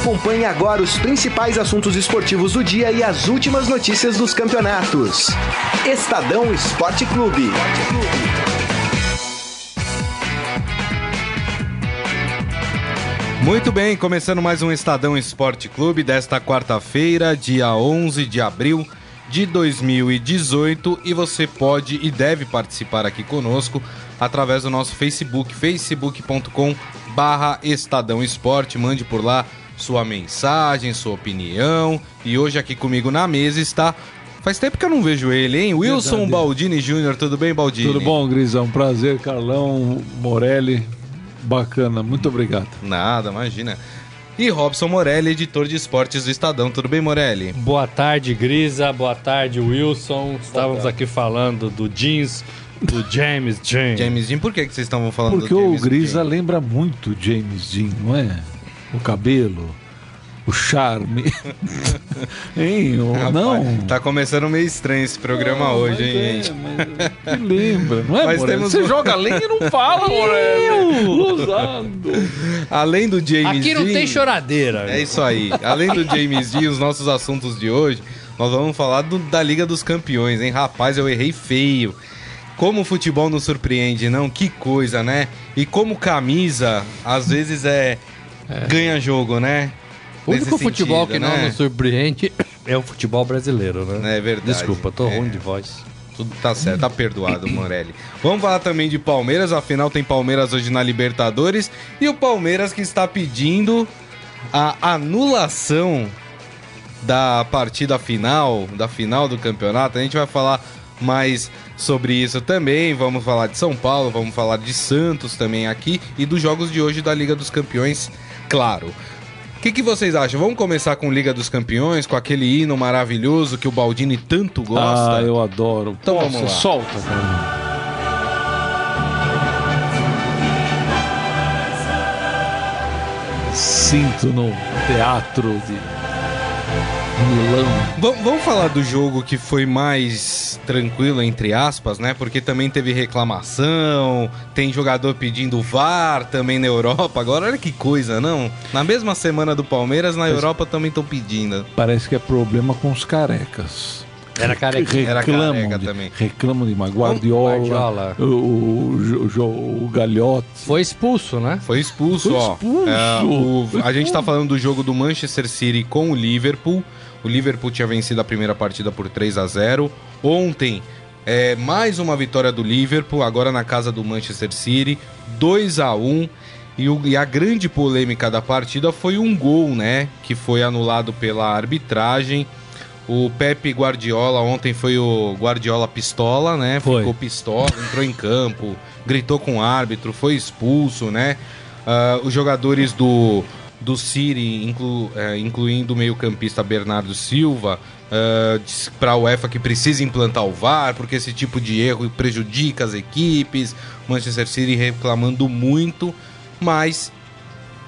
Acompanhe agora os principais assuntos esportivos do dia e as últimas notícias dos campeonatos. Estadão Esporte Clube. Muito bem, começando mais um Estadão Esporte Clube desta quarta-feira, dia 11 de abril de 2018 e você pode e deve participar aqui conosco através do nosso Facebook, facebook.com barra Estadão Esporte, mande por lá sua mensagem, sua opinião e hoje aqui comigo na mesa está Faz tempo que eu não vejo ele, hein? Wilson Verdade. Baldini Júnior, tudo bem, Baldini? Tudo bom, Grisão? Prazer, Carlão, Morelli. Bacana, muito obrigado. Nada, imagina e Robson Morelli, editor de esportes do Estadão. Tudo bem, Morelli? Boa tarde, Grisa. Boa tarde, Wilson. Estávamos aqui falando do jeans do James Jean. James Jean, por que, que vocês estavam falando Porque do James o Grisa Jean? lembra muito James Jean, não é? O cabelo, o charme. hein? Rapaz, não. Tá começando meio estranho esse programa não, hoje, hein, é? Mas, lembra, não é, mas temos Você joga além e não fala, Morelli. Além do James Aqui não Dean, tem choradeira. É isso aí. Além do James Dean, os nossos assuntos de hoje, nós vamos falar do, da Liga dos Campeões, hein? Rapaz, eu errei feio. Como o futebol nos surpreende, não? Que coisa, né? E como camisa, às vezes é, é. ganha jogo, né? O único futebol que né? não nos surpreende é o futebol brasileiro, né? É verdade. Desculpa, tô é. ruim de voz. Tudo tá certo, tá perdoado, Morelli. Vamos falar também de Palmeiras, afinal tem Palmeiras hoje na Libertadores e o Palmeiras que está pedindo a anulação da partida final, da final do campeonato. A gente vai falar mais sobre isso também. Vamos falar de São Paulo, vamos falar de Santos também aqui e dos jogos de hoje da Liga dos Campeões, claro. O que, que, vocês acham? Vamos começar com Liga dos Campeões, com aquele hino maravilhoso que o Baldini tanto gosta? Ah, eu adoro. Então Nossa, vamos lá. Solta, cara. Sinto no teatro de Milão. vamos falar do jogo que foi mais tranquilo, entre aspas, né? Porque também teve reclamação, tem jogador pedindo VAR também na Europa. Agora, olha que coisa, não? Na mesma semana do Palmeiras, na Europa também estão pedindo. Parece que é problema com os carecas. Era careca. Reclamam Era careca de, também. Reclamam de uma Guardiola, Guardiola. O, o, o, o, Galhote. Foi expulso, né? Foi expulso, Foi ó. Expulso. É, o, a gente tá falando do jogo do Manchester City com o Liverpool. O Liverpool tinha vencido a primeira partida por 3 a 0 Ontem, é, mais uma vitória do Liverpool, agora na casa do Manchester City, 2 a 1 e, o, e a grande polêmica da partida foi um gol, né? Que foi anulado pela arbitragem. O Pepe Guardiola, ontem foi o Guardiola pistola, né? Foi. Ficou pistola, entrou em campo, gritou com o árbitro, foi expulso, né? Uh, os jogadores do, do City, inclu, é, incluindo o meio-campista Bernardo Silva, uh, para a UEFA que precisa implantar o VAR, porque esse tipo de erro prejudica as equipes. Manchester City reclamando muito, mas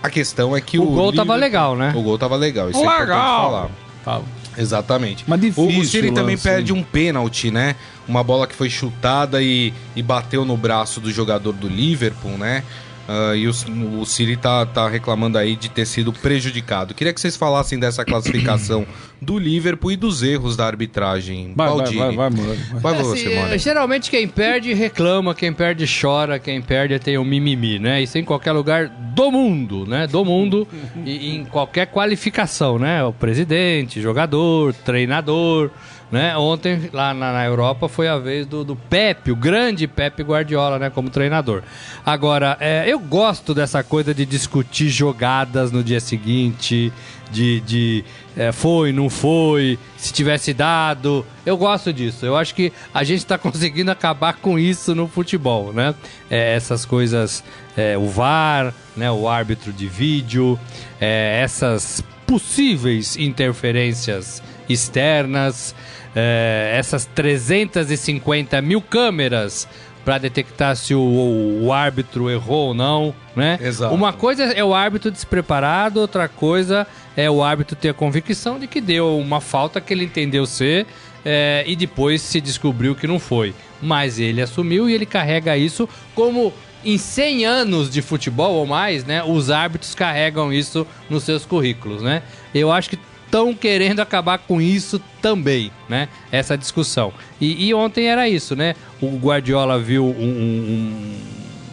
a questão é que o. O gol tava legal, né? O gol tava legal, isso legal. é falar. Tava. Exatamente. Mas difícil. O, City também perde um pênalti, né? Uma bola que foi chutada e, e bateu no braço do jogador do Liverpool, né? Uh, e o, o Siri tá, tá reclamando aí de ter sido prejudicado. Queria que vocês falassem dessa classificação do Liverpool e dos erros da arbitragem. Vai, vai, vai, vai, mano. Vai é, você, assim, mano. Geralmente quem perde reclama, quem perde chora, quem perde tem o um mimimi, né? Isso em qualquer lugar do mundo, né? Do mundo e em qualquer qualificação, né? O presidente, jogador, treinador. Né? Ontem, lá na, na, Europa, foi a vez do, do Pepe, o grande Pepe Guardiola, né? Como treinador. Agora, é, eu gosto dessa coisa de discutir jogadas no dia seguinte, de, de é, foi, não foi, se tivesse dado. Eu gosto disso. Eu acho que a gente está conseguindo acabar com isso no futebol, né? É, essas coisas, é, o VAR, né? o árbitro de vídeo, é, essas possíveis interferências externas é, essas 350 mil câmeras para detectar se o, o, árbitro errou ou não, né? Exato. Uma coisa é o árbitro despreparado, outra coisa é o árbitro ter a convicção de que deu uma falta que ele entendeu ser é, e depois se descobriu que não foi. Mas ele assumiu e ele carrega isso como em 100 anos de futebol ou mais, né, os árbitros carregam isso nos seus currículos, né? Eu acho que estão querendo acabar com isso também, né? Essa discussão. E, e, ontem era isso, né? O Guardiola viu um,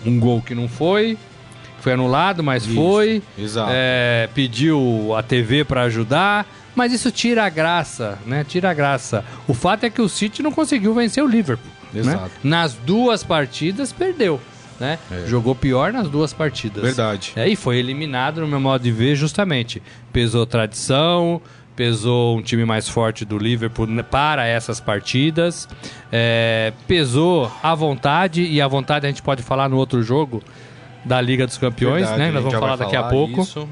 um, um gol que não foi, foi anulado, mas isso, foi. Exato. É, pediu a TV para ajudar. Mas isso tira a graça, né? Tira a graça. O fato é que o City não conseguiu vencer o Liverpool. Né? Exato. Né? Nas duas partidas, perdeu. Né? É. Jogou pior nas duas partidas. Verdade. É, e foi eliminado, no meu modo de ver, justamente. Pesou tradição, pesou um time mais forte do Liverpool para essas partidas, é, pesou a vontade, e a vontade a gente pode falar no outro jogo da Liga dos Campeões, Verdade, né? Nós vamos falar daqui falar a pouco. Isso.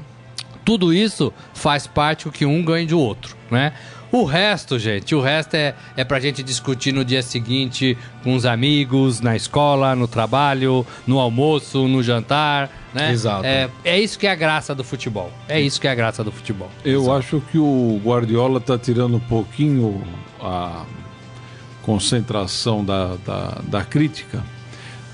Tudo isso faz parte o que um ganha do outro, né? O resto, gente, o resto é, é pra gente discutir no dia seguinte com os amigos, na escola, no trabalho, no almoço, no jantar, né? Exato. É, é isso que é a graça do futebol. É isso que é a graça do futebol. Eu Exato. acho que o Guardiola tá tirando um pouquinho a concentração da, da, da crítica,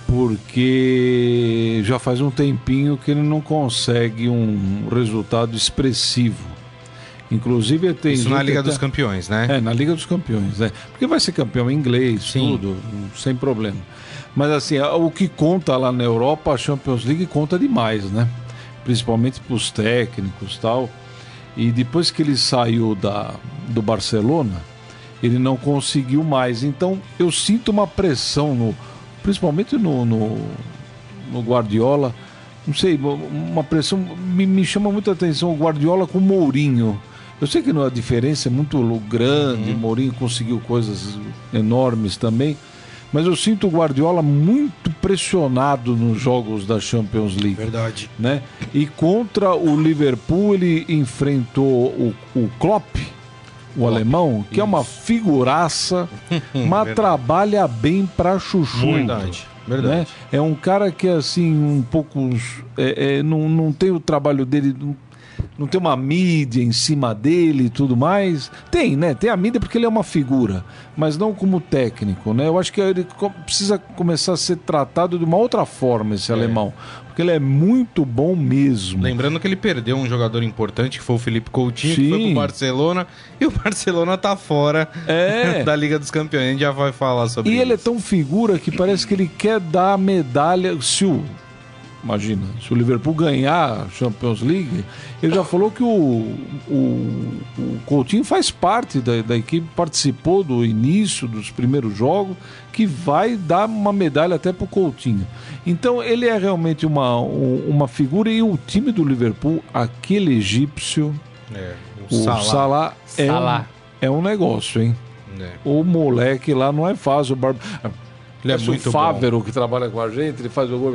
porque já faz um tempinho que ele não consegue um resultado expressivo Inclusive tem Isso na Liga dos Campeões, né? É, na Liga dos Campeões, né? Porque vai ser campeão em inglês, Sim. tudo, sem problema. Mas assim, o que conta lá na Europa, a Champions League conta demais, né? Principalmente para os técnicos tal. E depois que ele saiu da, do Barcelona, ele não conseguiu mais. Então eu sinto uma pressão, no, principalmente no, no, no Guardiola. Não sei, uma pressão. Me, me chama muita atenção o Guardiola com o Mourinho eu sei que a diferença é muito grande, uhum. Mourinho conseguiu coisas enormes também, mas eu sinto o Guardiola muito pressionado nos jogos da Champions League. Verdade. Né? E contra o Liverpool ele enfrentou o, o Klopp, o Klopp. alemão, que Isso. é uma figuraça, mas trabalha bem para chuchu. Verdade. Verdade. Né? É um cara que, assim, um pouco. É, é, não, não tem o trabalho dele não tem uma mídia em cima dele e tudo mais. Tem, né? Tem a mídia porque ele é uma figura, mas não como técnico, né? Eu acho que ele precisa começar a ser tratado de uma outra forma, esse é. alemão. Porque ele é muito bom mesmo. Lembrando que ele perdeu um jogador importante, que foi o Felipe Coutinho, Sim. que foi pro Barcelona, e o Barcelona tá fora é. da Liga dos Campeões. A gente já vai falar sobre e isso. E ele é tão figura que parece que ele quer dar a medalha. Se o Imagina, se o Liverpool ganhar a Champions League, ele já falou que o, o, o Coutinho faz parte da, da, equipe, participou do início dos primeiros jogos, que vai dar uma medalha até para o Coutinho. Então ele é realmente uma, uma figura e o time do Liverpool, aquele egípcio, é, o, o Salah, Salah, é, Salah. Um, é um negócio, hein? É. O moleque lá não é fácil. O Bar... Ele é muito o Fávero que trabalha com a gente, ele faz o gol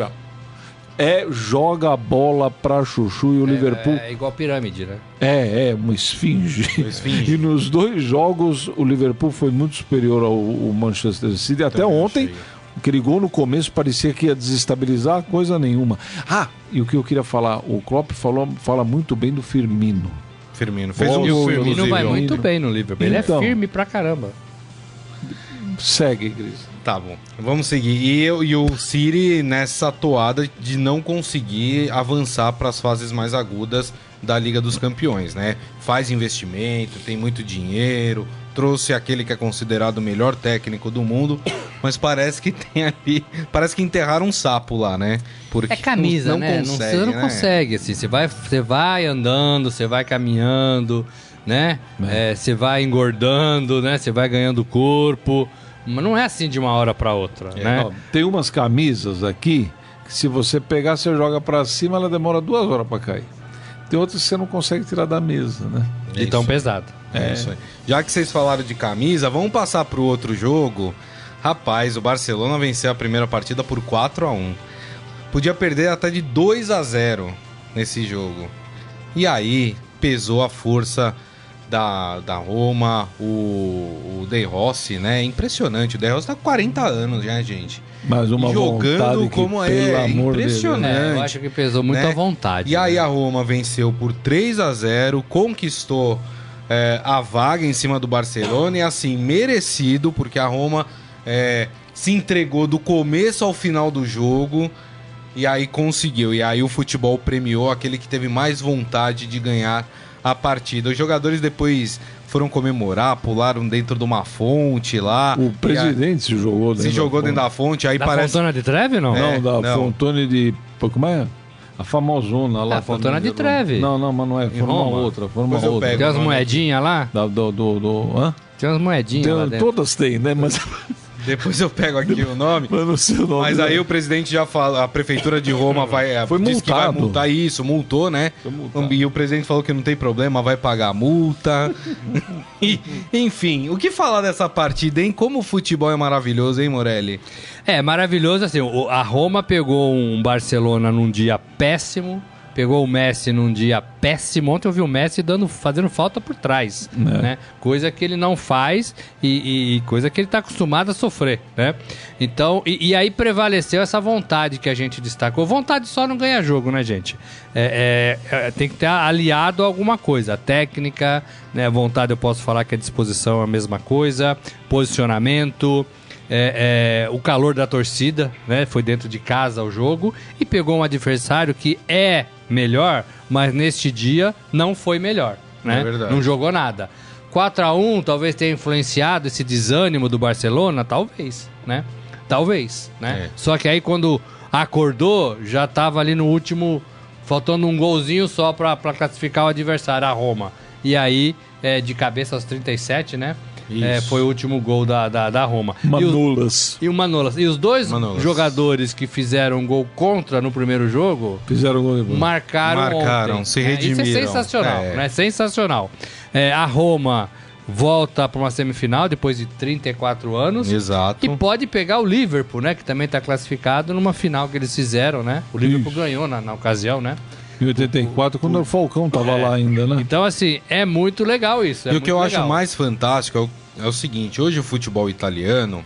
é joga a bola pra Chuchu e o é, Liverpool. É igual pirâmide, né? É, é, uma esfinge. Uma esfinge. e nos dois jogos o Liverpool foi muito superior ao, ao Manchester City. Até Também ontem, achei. aquele gol no começo parecia que ia desestabilizar coisa nenhuma. Ah, e o que eu queria falar, o Klopp falou, fala muito bem do Firmino. Firmino fez um o Firmino vai muito bem no Liverpool. Ele é então, firme pra caramba. Segue, Cris. Tá bom. Vamos seguir. E, eu, e o Siri nessa toada de não conseguir avançar para as fases mais agudas da Liga dos Campeões, né? Faz investimento, tem muito dinheiro, trouxe aquele que é considerado o melhor técnico do mundo, mas parece que tem ali, parece que enterraram um sapo lá, né? Porque é camisa, não, não né? Consegue, não, você não né? consegue, assim, você vai, você vai andando, você vai caminhando, né? É. É, você vai engordando, né? Você vai ganhando corpo. Mas não é assim de uma hora para outra, é, né? Ó, tem umas camisas aqui que se você pegar, você joga para cima, ela demora duas horas para cair. Tem outras que você não consegue tirar da mesa, né? É tão pesado. É. é isso aí. Já que vocês falaram de camisa, vamos passar para o outro jogo. Rapaz, o Barcelona venceu a primeira partida por 4 a 1 Podia perder até de 2 a 0 nesse jogo. E aí pesou a força da, da Roma, o, o De Rossi, né? Impressionante. O De Rossi tá com 40 anos já, gente. Mas uma jogando como é impressionante. Dele, né? Eu acho que pesou muito né? vontade. E né? aí a Roma venceu por 3 a 0 conquistou é, a vaga em cima do Barcelona e assim, merecido, porque a Roma é, se entregou do começo ao final do jogo. E aí conseguiu. E aí o futebol premiou aquele que teve mais vontade de ganhar a partida. Os jogadores depois foram comemorar, pularam dentro de uma fonte lá. O presidente se jogou dentro Se jogou dentro da fonte, aí da parece... Fontana de Treve, não? É, não, da não. Fontana de... Como é? A famosona lá. A Fontana de Treve. Não, não, mas não é. Foi uma outra. Foi uma outra. Tem as moedinhas lá? Da, do, do, do, hã? Tem umas moedinhas tem, lá dentro. Todas tem, né? Mas... Depois eu pego aqui o nome. Mas, não sei o nome mas aí o presidente já fala, a prefeitura de Roma vai. Foi multado. que vai multar isso, multou, né? E o presidente falou que não tem problema, vai pagar a multa. e, enfim, o que falar dessa partida, hein? Como o futebol é maravilhoso, hein, Morelli? É, maravilhoso, assim, a Roma pegou um Barcelona num dia péssimo pegou o Messi num dia péssimo. Ontem eu vi o Messi dando, fazendo falta por trás, é. né? Coisa que ele não faz e, e coisa que ele está acostumado a sofrer, né? Então, e, e, aí prevaleceu essa vontade que a gente destacou. Vontade só não ganha jogo, né, gente? É, é, é tem que ter aliado a alguma coisa. técnica, né? Vontade eu posso falar que a disposição é a mesma coisa. Posicionamento... É, é, o calor da torcida, né? Foi dentro de casa o jogo e pegou um adversário que é melhor, mas neste dia não foi melhor, né? É verdade. Não jogou nada. 4 a 1 talvez tenha influenciado esse desânimo do Barcelona, talvez, né? Talvez, né? É. Só que aí quando acordou, já estava ali no último, faltando um golzinho só para classificar o adversário, a Roma. E aí, é, de cabeça aos 37, né? É, foi o último gol da, da, da Roma. Manolas. E, o, e o Manolas. E os dois Manolas. jogadores que fizeram gol contra no primeiro jogo fizeram gol marcaram, marcaram ontem. se redimiram. É, isso é sensacional, é. né? Sensacional. É, a Roma volta para uma semifinal depois de 34 anos. Exato. E pode pegar o Liverpool, né? Que também está classificado numa final que eles fizeram, né? O Liverpool Ixi. ganhou na, na ocasião, né? Em 84, quando o Falcão tava é. lá ainda, né? Então, assim, é muito legal isso. É e o que eu legal. acho mais fantástico é o, é o, seguinte: hoje o futebol italiano,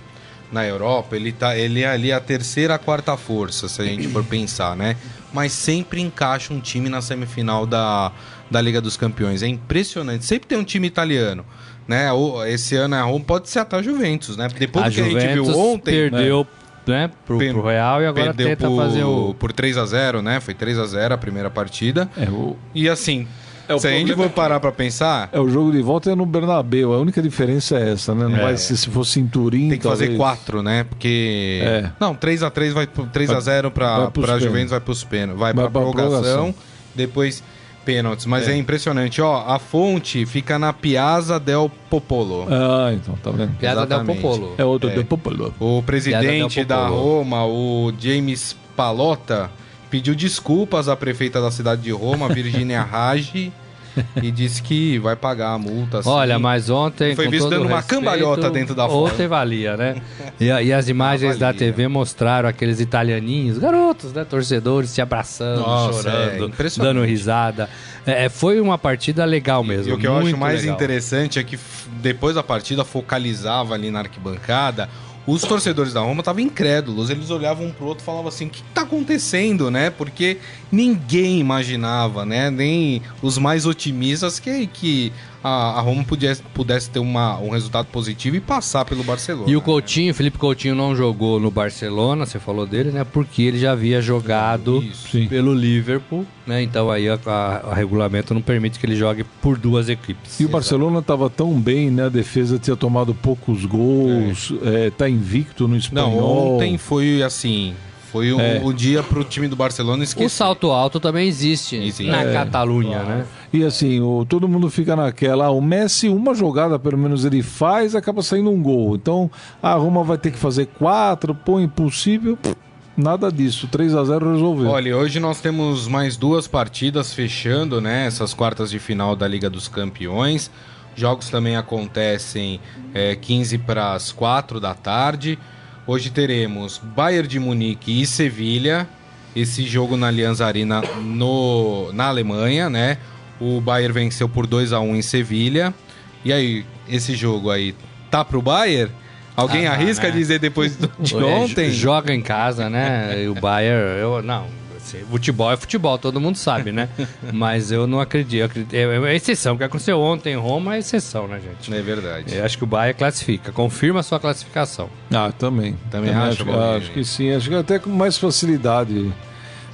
na Europa, ele, tá, ele é ali a terceira, a quarta força, se a gente for pensar, né? Mas sempre encaixa um time na semifinal da, da Liga dos Campeões. É impressionante. Sempre tem um time italiano. Né? Esse ano a Roma pode ser até a Juventus, né? Depois a do que Juventus a gente viu ontem. Perdeu né? Né, pro, pro Real e agora tenta por, fazer o... Por 3 a 0 né? Foi 3 a 0 a primeira partida. É, o... E assim, é, se a gente for parar pra pensar... É, o jogo de volta é no Bernabéu. A única diferença é essa, né? Não é. vai ser se fosse em Turim, Tem que talvez... fazer 4, né? Porque... É. Não, 3 a 3 vai... 3 a 0 pra, pra Juventus vai pros pênaltis. Vai, vai pra, pra prorrogação. prorrogação. Depois pênaltis, mas é. é. impressionante. Ó, a fonte fica na Piazza del Popolo. Ah, então, tá vendo? Piazza del Popolo. É outro é. del Popolo. O presidente da Roma, o James Palota, pediu desculpas à prefeita da cidade de Roma, Virginia Raggi, e disse que vai pagar a multa. Assim. Olha, mas ontem. Foi visto dando uma respeito, cambalhota dentro da foto. Ontem valia, né? E, e as imagens da TV mostraram aqueles italianinhos, garotos, né? Torcedores se abraçando, Nossa, chorando, é, dando risada. É, é, foi uma partida legal mesmo. E o que eu acho mais legal. interessante é que depois da partida focalizava ali na arquibancada os torcedores da Roma estavam incrédulos. Eles olhavam um pro outro e falavam assim: o que está acontecendo, né? Porque ninguém imaginava, né? Nem os mais otimistas que, que a, a Roma pudesse, pudesse ter uma, um resultado positivo e passar pelo Barcelona. E o Coutinho, né? Felipe Coutinho não jogou no Barcelona, você falou dele, né? Porque ele já havia jogado Isso. pelo Liverpool, né? Então aí a, a, a, regulamento não permite que ele jogue por duas equipes. E o Barcelona estava tão bem, né? A defesa tinha tomado poucos gols, é. É, tá invicto no espanhol. Não, ontem foi assim, foi o, é. o dia para o time do Barcelona esquecer. O salto alto também existe, na é. Catalunha, né? E assim, o, todo mundo fica naquela. Ah, o Messi, uma jogada pelo menos ele faz, acaba saindo um gol. Então a Roma vai ter que fazer quatro, pô, impossível. Nada disso, 3 a 0 resolveu. Olha, hoje nós temos mais duas partidas fechando, né? Essas quartas de final da Liga dos Campeões. Jogos também acontecem é, 15 para as 4 da tarde. Hoje teremos Bayern de Munique e Sevilha. Esse jogo na Allianz Arena no, na Alemanha, né? O Bayern venceu por 2 a 1 em Sevilha. E aí, esse jogo aí tá pro Bayern? Alguém ah, arrisca né? dizer depois de ontem? Joga em casa, né? E o Bayern, eu não, Assim, futebol é futebol, todo mundo sabe, né? Mas eu não acredito. acredito é, é exceção. O que aconteceu ontem em Roma é exceção, né, gente? É verdade. Eu acho que o Bahia classifica, confirma a sua classificação. Ah, também. Também, também acho. Acho, acho, que sim. Acho que até com mais facilidade.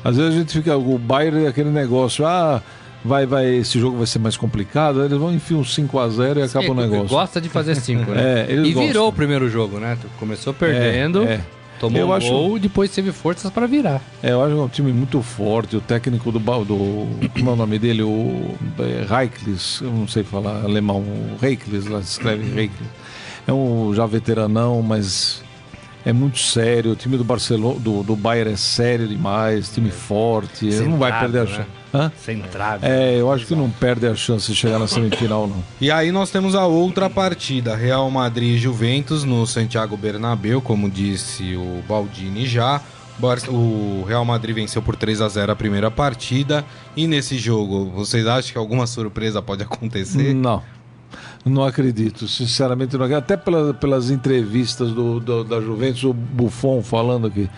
Às vezes a gente fica, o Bayern é aquele negócio, ah, vai, vai, esse jogo vai ser mais complicado, eles vão enfiar um 5x0 e acaba o negócio. Gosta de fazer 5, né? É, eles e virou gostam. o primeiro jogo, né? Começou perdendo, É, é. Tomou Eu um acho- gol e depois teve forças para virar. É, eu acho que é um time muito forte. O técnico do. Do como é o nome dele? O é, Reiklis, eu não sei falar alemão. O Reiklis, lá se escreve Reiklis. É um já veteranão, mas é muito sério. O time do Barcelona, do, do Bayern é sério demais, time forte. Ele não vai perder a né? Hã? Centrado. É, eu acho que não perde a chance de chegar na semifinal, não. E aí nós temos a outra partida, Real Madrid e Juventus no Santiago Bernabéu, como disse o Baldini já. O Real Madrid venceu por 3 a 0 a primeira partida. E nesse jogo, vocês acham que alguma surpresa pode acontecer? Não. Não acredito, sinceramente não acredito. Até pela- pelas entrevistas do, do- da Juventus, o Buffon falando que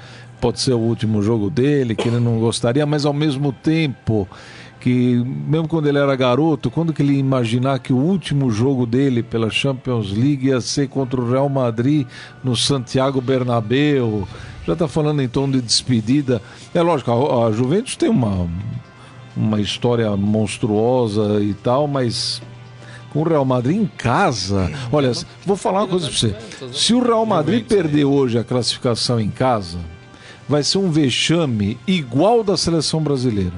pode ser o último jogo dele, que ele não gostaria, mas ao mesmo tempo que, mesmo quando ele era garoto, quando que ele imaginar que o último jogo dele pela Champions League ia ser contra o Real Madrid no Santiago Bernabéu? Já está falando em tom de despedida. É lógico, a, a Juventus tem uma, uma história monstruosa e tal, mas com o Real Madrid em casa. Olha, vou falar uma coisa pra você. Se o Real Madrid perder hoje a classificação em casa, vai ser um vexame igual da seleção brasileira.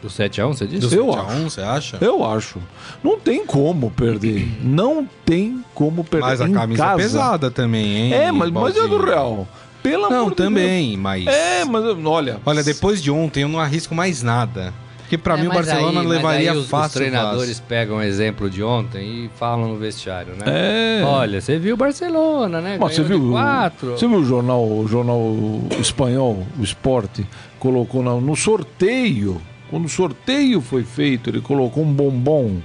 Do 7x1, você disse? Eu 7 a acho. 1, você acha? Eu acho. Não tem como perder. Não tem como perder. Mas a em camisa casa. é pesada também, hein? É, mas, mas é do? Real. Pelo Não, amor de também, mas. Deus. É, mas olha. Olha, depois de ontem eu não arrisco mais nada. Porque pra É, mim o Barcelona aí- mas levaria aí os, fácil. Os treinadores fácil. pegam o exemplo de ontem e falam no vestiário, né? É. Olha, você viu o Barcelona, né? Mas você viu, quatro. você viu o jornal, o jornal espanhol, o Esporte, colocou na- no sorteio, quando o sorteio foi feito, ele colocou um bombom.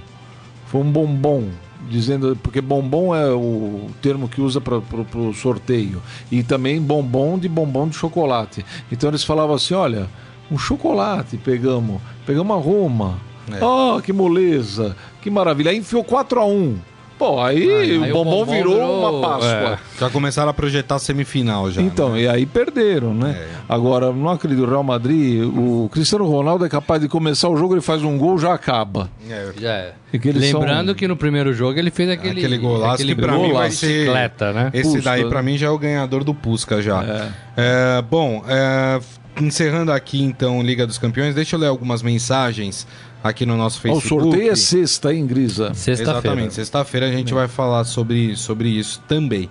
Foi um bombom, dizendo, porque bombom é o termo que usa para o sorteio. E também bombom de bombom de chocolate. Então eles falavam assim: olha, um chocolate pegamos, pegamos a Roma. É. Oh, que moleza, que maravilha. Aí enfiou 4 a 1 Pô, aí, Aí o bombom, virou, uma Páscoa. é. Já começaram a projetar a semifinal já. Então, né? e aí perderam, né? É. Agora, não acredito, o Real Madrid, o Cristiano Ronaldo é capaz de começar o jogo, ele faz um gol, já acaba. É, Já é. Lembrando são- que no primeiro jogo ele fez aquele, Aquele golaço aquele que pra mim vai golaço ser- bicicleta, né? Esse daí pra mim já é o ganhador do Pusca já. É. É, bom, é, encerrando aqui então Liga dos Campeões, deixa eu ler algumas mensagens aqui no nosso Ó, o Facebook. sorteio é sexta, hein, Grisa? Sexta-feira. Exatamente, sexta-feira a gente vai falar sobre, sobre isso também.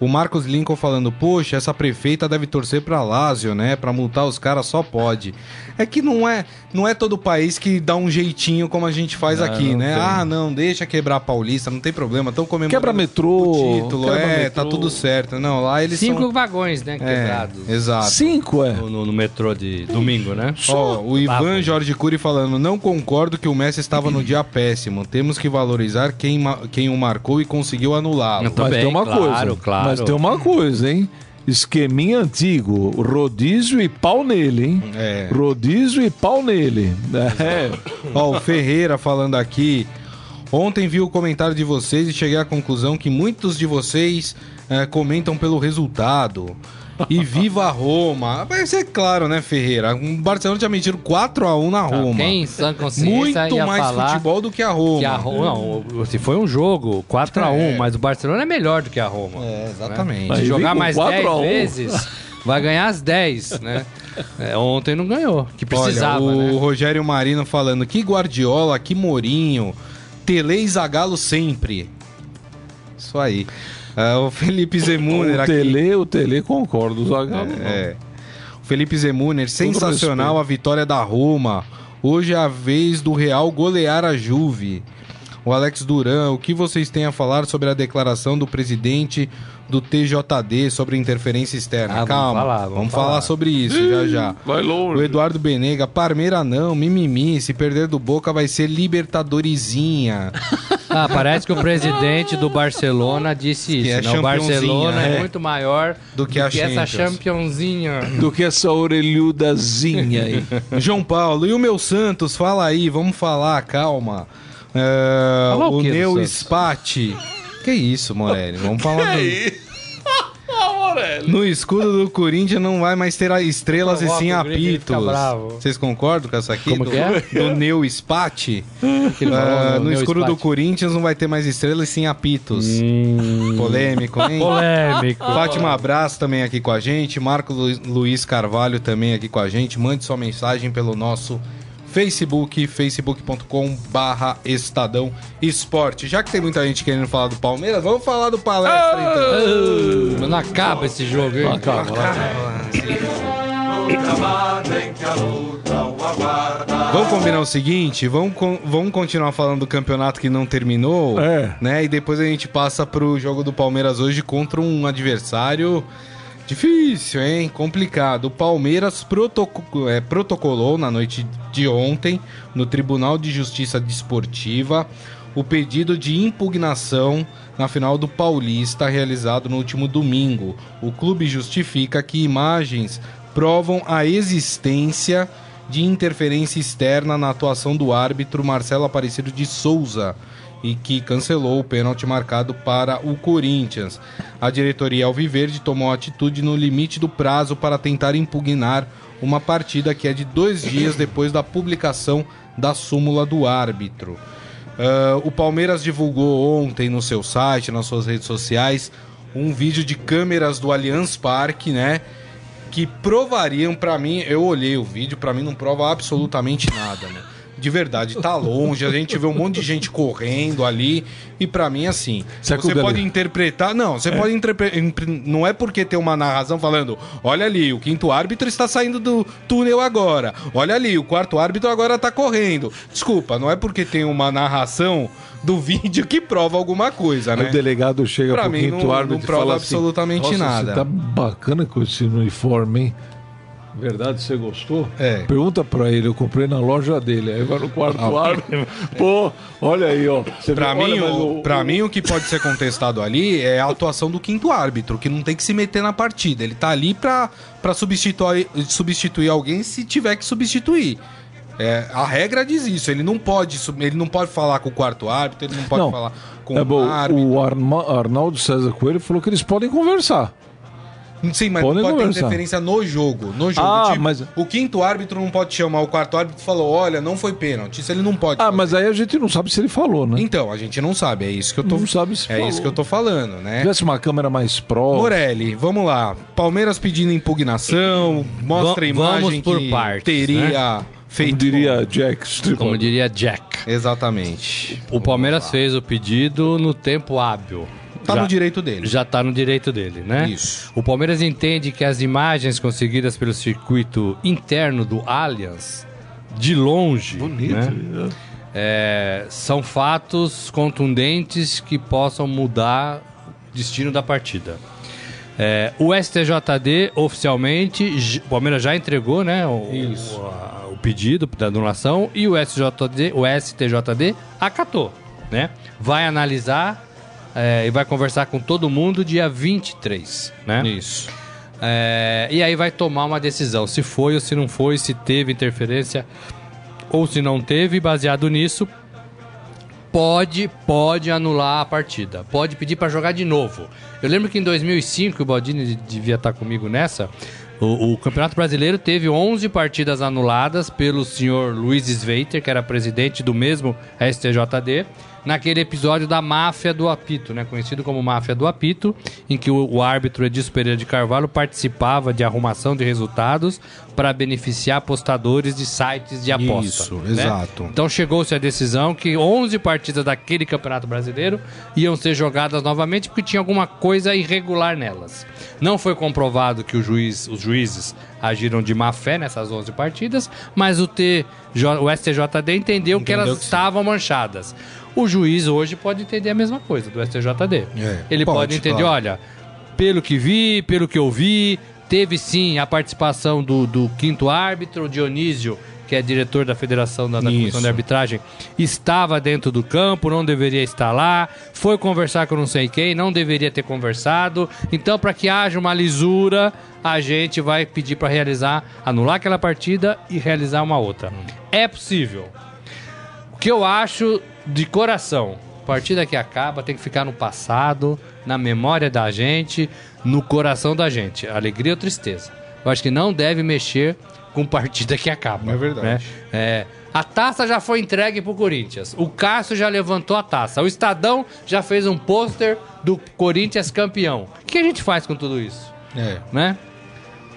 O Marcos Lincoln falando, poxa, essa prefeita deve torcer pra Lázio, né? Pra multar os caras só pode. É que não é, não é todo país que dá um jeitinho como a gente faz Não, aqui, não né? tem. Ah, não, deixa quebrar a Paulista, não tem problema, estão comemorando Quebra metrô, o título, quebra é, metrô. tá tudo certo. Não, lá eles Cinco são... vagões, né? É, Quebrados. exato. Cinco, é. No, no- no metrô de domingo, né? Ó, o Ivan. Jorge Cury falando, não concordo que o Messi estava no dia péssimo. Temos que valorizar quem, quem o marcou e conseguiu anulá-lo. Mas tem uma claro, coisa. claro. Mas tem uma coisa, hein? Esqueminha antigo, rodízio e pau nele, hein? É. Rodízio e pau nele. É. Ó, o Ferreira falando aqui. Ontem vi o comentário de vocês e cheguei à conclusão que muitos de vocês eh, comentam pelo resultado. E viva a Roma! Vai ser claro, né, Ferreira? O Barcelona tinha metido 4x1 na Roma. Quem em sã consciência Muito ia mais falar futebol do que a Roma. que a Roma... Não, se foi um jogo 4x1, É. mas o Barcelona é melhor do que a Roma. É, exatamente. Aí Se jogar mais 4 10 a 1. vezes, vai ganhar as 10, né? É, ontem não ganhou, que precisava, Olha, o né? Rogério Marino falando que Guardiola, que Mourinho, Tele e Zagallo sempre. Isso aí. Ah, o Felipe Zemuner O aqui. Tele, o Tele concordo, o Zagallo. É. O Felipe Zemuner, sensacional a vitória da Roma. Hoje é a vez do Real golear a Juve. O Alex Duran, o que vocês têm a falar sobre a declaração do presidente do TJD sobre interferência externa? Ah, vamos Calma, falar, vamos, vamos falar. falar. sobre isso já já. Vai O longe. Eduardo Benega, Parmeira não, mimimi, se perder do Boca vai ser Libertadorizinha. Ah, parece que o presidente do Barcelona disse isso, é né? O Barcelona é. é. muito maior Do que a essa Champions. championzinha. Do que essa orelhudazinha aí. João Paulo, e o meu Santos? Fala aí, vamos falar, calma. É, o do Santos? Spati. Que isso, Morelli? Vamos falar do... No escudo do Corinthians não vai mais ter estrelas e sim apitos. Vocês concordam com essa aqui? Como do, que é? Do Neo Spati? Falou Ah, no meu escuro do. Corinthians não vai ter mais estrelas e sim apitos. Hum, Polêmico, hein? polêmico. Fátima Abraço também aqui com a gente. Marco Lu- Luiz Carvalho também aqui com a gente. Mande sua mensagem pelo nosso Facebook, facebook.com barra Estadão Esporte. Já que tem muita gente querendo falar do Palmeiras, vamos falar do palestra então. Ah, não acaba esse jogo, hein? Acaba, lá. Vamos combinar o seguinte, vamos, con- vamos continuar falando do campeonato que não terminou, É. né? E depois a gente passa pro jogo do Palmeiras hoje contra um adversário difícil, hein? Complicado. O Palmeiras protoco- é, protocolou na noite de ontem no Tribunal de Justiça Desportiva o pedido de impugnação na final do Paulista realizado no último domingo. O clube justifica que imagens provam a existência de interferência externa na atuação do árbitro Marcelo Aparecido de Souza e que cancelou o pênalti marcado para o Corinthians. A diretoria Alviverde tomou atitude no limite do prazo para tentar impugnar uma partida que é de dois dias depois da publicação da súmula do árbitro. Ah, o Palmeiras divulgou ontem no seu site, nas suas redes sociais, um vídeo de câmeras do Allianz Parque, né? Que provariam pra mim, eu olhei o vídeo, pra mim não prova absolutamente nada, né? De verdade, tá longe, a gente vê um monte de gente correndo ali, e pra mim, assim, Será que você pode interpretar. Não, você pode interpretar. Não é porque tem uma narração falando: olha ali, o quinto árbitro está saindo do túnel agora. Olha ali, o quarto árbitro agora tá correndo. Desculpa, não é porque tem uma narração do vídeo que prova alguma coisa, né? o delegado chega Pra pro mim, quinto não- árbitro não e prova fala assim, absolutamente "Nossa, nada." Você tá bacana com esse uniforme, hein? Verdade, você gostou? É. Pergunta pra ele, eu comprei na loja dele. Aí vai no quarto árbitro. Pô, olha aí, ó. Vê- mim, o, pra mim, o que pode ser contestado ali é a atuação do quinto árbitro, que não tem que se meter na partida. Ele tá ali pra, pra substituir, substituir alguém se tiver que substituir. É, a regra diz isso. Ele não pode, ele não pode falar com o quarto árbitro, ele não pode Não, falar com é o bom, árbitro. o Arma- Arnaldo César Coelho falou que eles podem conversar. Sim, mas podem não pode ter interferência no jogo. No jogo. Ah, Tipo, mas- O quinto árbitro não pode chamar o quarto árbitro e falou: olha, não foi pênalti. Isso ele não pode. Ah, fazer. mas aí a gente não sabe se ele falou, né? Então, a gente não sabe. É isso que eu tô. Não sabe se é falou. isso que eu tô falando, Se né? tivesse uma câmera mais próxima. Morelli, vamos lá. Palmeiras pedindo impugnação, mostra a imagem por que partes, teria Como feito. diria Jack Strickland. Como diria Jack. Exatamente. O Palmeiras fez o pedido no tempo hábil. Tá já, no direito dele. Já tá no direito dele, né? Isso. O Palmeiras entende que as imagens conseguidas pelo circuito interno do Allianz, de longe, né, é, são fatos contundentes que possam mudar o destino da partida. É, o STJD oficialmente, o Palmeiras já entregou né, o, o, o pedido da anulação e o STJD, o STJD acatou. Né? Vai analisar é, e vai conversar com todo mundo dia 23. Né? Isso. É, e aí vai tomar uma decisão, se foi ou se não foi, se teve interferência ou se não teve, baseado nisso, pode, pode anular a partida. Pode pedir para jogar de novo. Eu lembro que em 2005, o Baldini devia estar comigo nessa, o, o Campeonato Brasileiro teve 11 partidas anuladas pelo senhor Luiz Sveiter, que era presidente do mesmo STJD, naquele episódio da máfia do apito, né, conhecido como máfia do apito, em que o, o árbitro Edilson Pereira de Carvalho participava de arrumação de resultados para beneficiar apostadores de sites de aposta. Isso, né? exato. Então chegou-se a decisão que 11 partidas daquele Campeonato Brasileiro iam ser jogadas novamente porque tinha alguma coisa irregular nelas. Não foi comprovado que juiz, os juízes agiram de má fé nessas 11 partidas, mas o, TJ, o STJD entendeu, que Entendeu elas que estavam manchadas. O juiz hoje pode entender a mesma coisa do STJD. É, Ele pode, pode, entender, claro. olha, pelo que vi, pelo que eu vi, teve sim a participação do, do quinto árbitro, Dionísio, que é diretor da Federação da, da Comissão de Arbitragem, estava dentro do campo, não deveria estar lá, foi conversar com não sei quem, não deveria ter conversado. Então, para que haja uma lisura, a gente vai pedir para realizar, anular aquela partida e realizar uma outra. É possível. O que eu acho de coração partida que acaba tem que ficar no passado, na memória da gente, no coração da gente. Alegria ou tristeza. Eu acho que não deve mexer com partida que acaba. É verdade. né? É, a taça já foi entregue pro Corinthians. O Cássio já levantou a taça. O Estadão já fez um pôster do Corinthians campeão. O que a gente faz com tudo isso? É. né?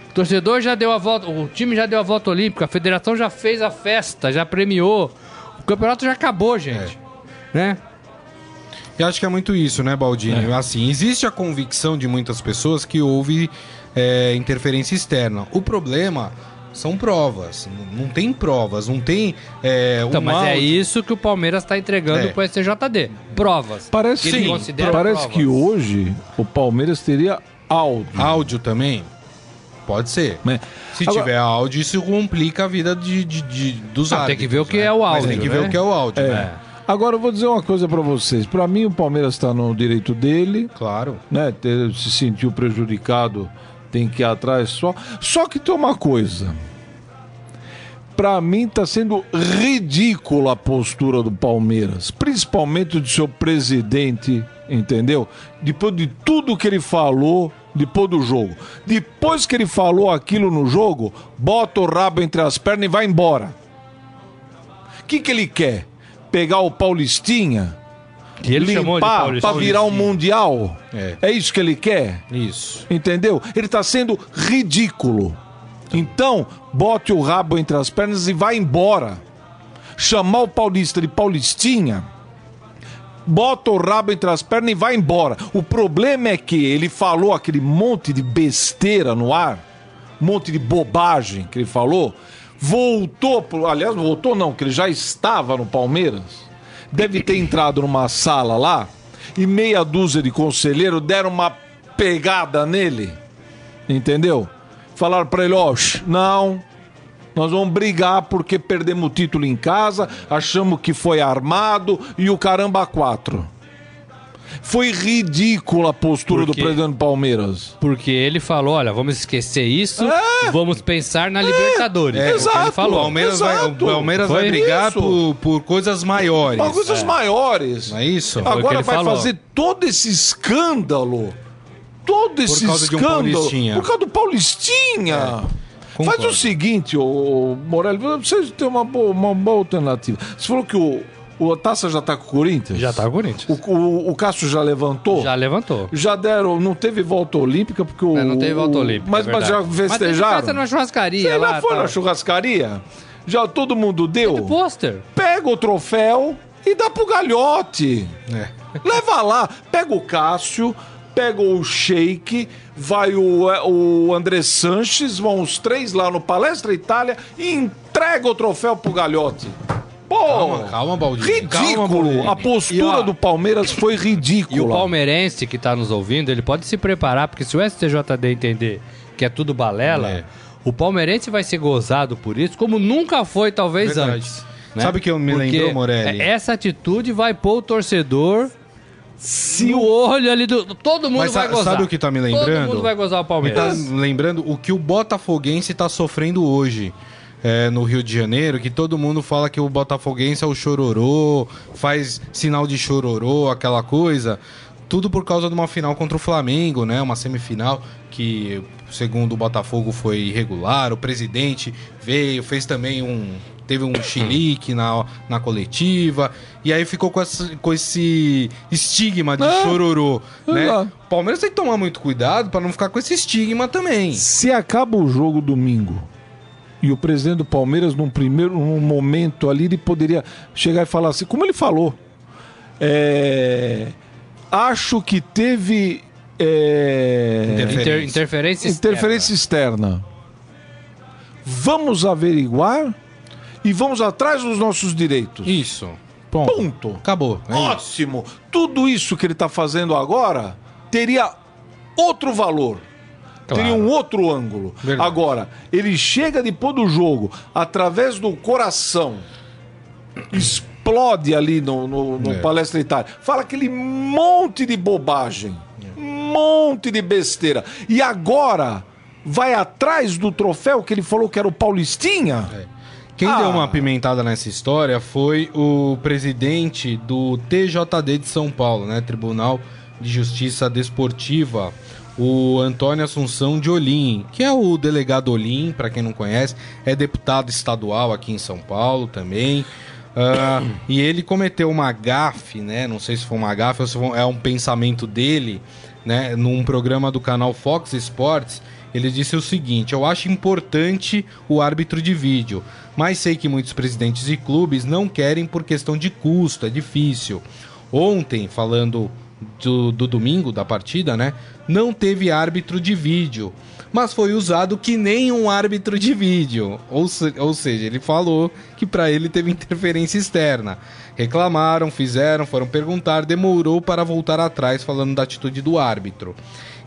O torcedor já deu a volta, o time já deu a volta olímpica, a federação já fez a festa, já premiou. O campeonato já acabou, gente. Né? E acho que é muito isso, né, Baldini? Assim, existe a convicção de muitas pessoas que houve é, interferência externa. O problema são provas. Não tem provas, não tem. É, Então, um mas é isso que o Palmeiras está entregando É. pro STJD. Provas. Parece, Que ele sim, considera parece provas. que hoje o Palmeiras teria áudio. Áudio também? Pode ser. né? Se Agora- tiver áudio, isso complica a vida de, de- de- dos Não, tem que ver o que né? é o Mas áudio, tem que ver né? o que é o áudio, É. né? Agora eu vou dizer uma coisa pra vocês. Pra mim o Palmeiras está no direito dele, Claro. né? Ter, se sentiu prejudicado, tem que ir atrás só. Só que tem uma coisa. Pra mim tá sendo ridícula a postura do Palmeiras, principalmente do seu presidente, entendeu? Depois de tudo que ele falou depois do jogo. Depois que ele falou aquilo no jogo, bota o rabo entre as pernas e vai embora. O que, que ele quer? Pegar o Paulistinha? Que ele limpar pra virar um mundial? É. é isso que ele quer? Isso. Entendeu? Ele tá sendo ridículo. Então, bote o rabo entre as pernas e vá embora. Chamar o paulista de paulistinha, bota o rabo entre as pernas e vai embora. O problema é que ele falou aquele monte de besteira no ar, um monte de bobagem que ele falou, voltou, pro, aliás, voltou não, que ele já estava no Palmeiras. Deve ter entrado numa sala lá e meia dúzia de conselheiro deram uma pegada nele. Entendeu? Falaram pra ele, ó, "Shh, não, nós vamos brigar porque perdemos o título em casa, achamos que foi armado e o caramba quatro. Foi ridícula a postura do presidente do Palmeiras. Porque ele falou, olha, vamos esquecer isso, É. vamos pensar na Libertadores. É, É, o que exato. ele O falou. Palmeiras, vai, o Exato. Palmeiras vai brigar por, por coisas maiores. Uma coisas maiores. Não é isso? O Agora ele vai falou. fazer todo esse escândalo. Todo esse causa de um escândalo. Paulistinha. por causa do Paulistinha. Faz concordo. o seguinte, ô Morelli, vocês têm uma boa, uma boa alternativa. Você falou que o, o taça já tá com o Corinthians? Já tá com o Corinthians. O, o, o Cássio já levantou? Já levantou. Já deram, não teve volta olímpica, porque o. É, não teve volta o- olímpica. Mas, é mas já verdade. Mas teve festejaram? numa churrascaria Você lá. já foi tal. na churrascaria? Já todo mundo deu? Teve pôster. Pega o troféu e dá pro galhote. É. Leva lá, pega o Cássio, pega o Sheik, vai o, o André Sanches, vão os três lá no Palestra Itália e entrega o troféu pro galhote. Pô, Calma, calma. Calma, ridículo. Baldini. a postura ó, do Palmeiras foi ridícula. E o palmeirense que tá nos ouvindo, ele pode se preparar, porque se o STJD entender que é tudo balela, É. o palmeirense vai ser gozado por isso, como nunca foi, talvez, Verdade. antes. né? Sabe que eu me Porque lembrou, Morelli? Essa atitude vai pôr o torcedor Se no olho ali do. Todo mundo Mas vai sa- gozar. sabe o que tá me Todo lembrando? mundo vai gozar o Me tá Palmeiras. lembrando o que o Botafoguense tá sofrendo hoje. é, no Rio de Janeiro, que todo mundo fala que o Botafoguense é o chororô, faz sinal de chororô, aquela coisa. Tudo por causa de uma final contra o Flamengo, né? Uma semifinal que, segundo o Botafogo, foi irregular. O presidente veio, fez também um. Teve um chilique na, na coletiva. E aí ficou com esse, com esse estigma de É, chororô. Né? O Palmeiras tem que tomar muito cuidado para não ficar com esse estigma também. Se acaba o jogo domingo e o presidente do Palmeiras, num primeiro num momento ali, ele poderia chegar e falar assim, como ele falou, é, acho que teve é, Inter- interferência interferência externa. Vamos averiguar e vamos atrás dos nossos direitos. Isso. Ponto. Ponto. Acabou. É isso. Ótimo. Tudo isso que ele está fazendo agora teria outro valor. Claro. Teria um outro ângulo. Verdade. Agora, ele chega depois do jogo, através do coração, explode ali no, no, no É. Palestra Itália. Fala aquele monte de bobagem. Monte de besteira. E agora vai atrás do troféu que ele falou que era o Paulistinha? É. Quem Ah. deu uma pimentada nessa história foi o presidente do TJD de São Paulo, né? Tribunal de Justiça Desportiva, o Antônio Assunção de Olim, que é o delegado Olim, para quem não conhece, é deputado estadual aqui em São Paulo também. Ah, e ele cometeu uma gafe, né? Não sei se foi uma gafe ou se foi- é um pensamento dele, né? Num programa do canal Fox Sports, ele disse o seguinte: Eu acho importante o árbitro de vídeo, mas sei que muitos presidentes de clubes não querem por questão de custo, é difícil. Ontem, falando do, do domingo da partida, né? Não teve árbitro de vídeo, mas foi usado que nem um árbitro de vídeo. Ou, se- ou seja, ele falou que para ele teve interferência externa. Reclamaram, fizeram, foram perguntar, demorou para voltar atrás falando da atitude do árbitro.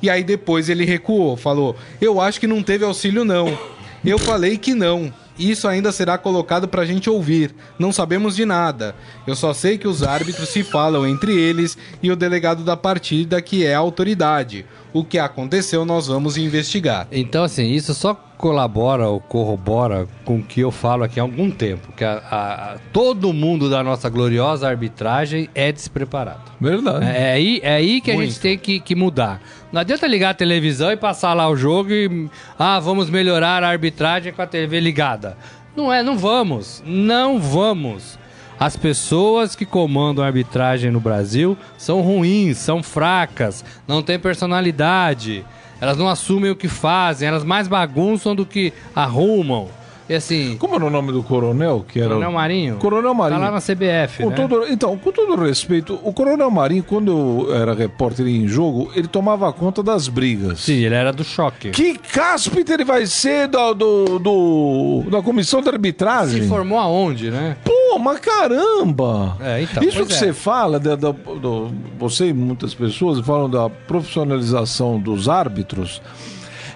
E aí depois ele recuou, falou: "Eu acho que não teve auxílio não. Eu falei que não. Isso ainda será colocado pra gente ouvir. Não sabemos de nada. Eu só sei que os árbitros se falam entre eles e o delegado da partida, que é a autoridade. O que aconteceu, nós vamos investigar. Então, assim, isso só colabora ou corrobora com o que eu falo aqui há algum tempo, que a- a- a- todo mundo da nossa gloriosa arbitragem é despreparado. Verdade. É, é aí, é aí que a Muito. gente tem que, que mudar. Não adianta ligar a televisão e passar lá o jogo e. Ah, vamos melhorar a arbitragem com a TV ligada. Não é, não vamos. Não vamos. As pessoas que comandam a arbitragem no Brasil são ruins, são fracas, não têm personalidade. Elas não assumem o que fazem, elas mais bagunçam do que arrumam. E assim, Como era o nome do coronel? Que era Coronel Marinho? Coronel Marinho. Tá lá na CBF, Com né? todo, então, com todo respeito, o Coronel Marinho, quando eu era repórter em jogo, ele tomava conta das brigas. Sim, ele era do choque. Que cáspita ele vai ser da, do, do- da comissão de arbitragem? Se formou aonde, né? Pô, mas caramba! É, então, Isso que é. você fala, da, da- do- você e muitas pessoas falam da profissionalização dos árbitros.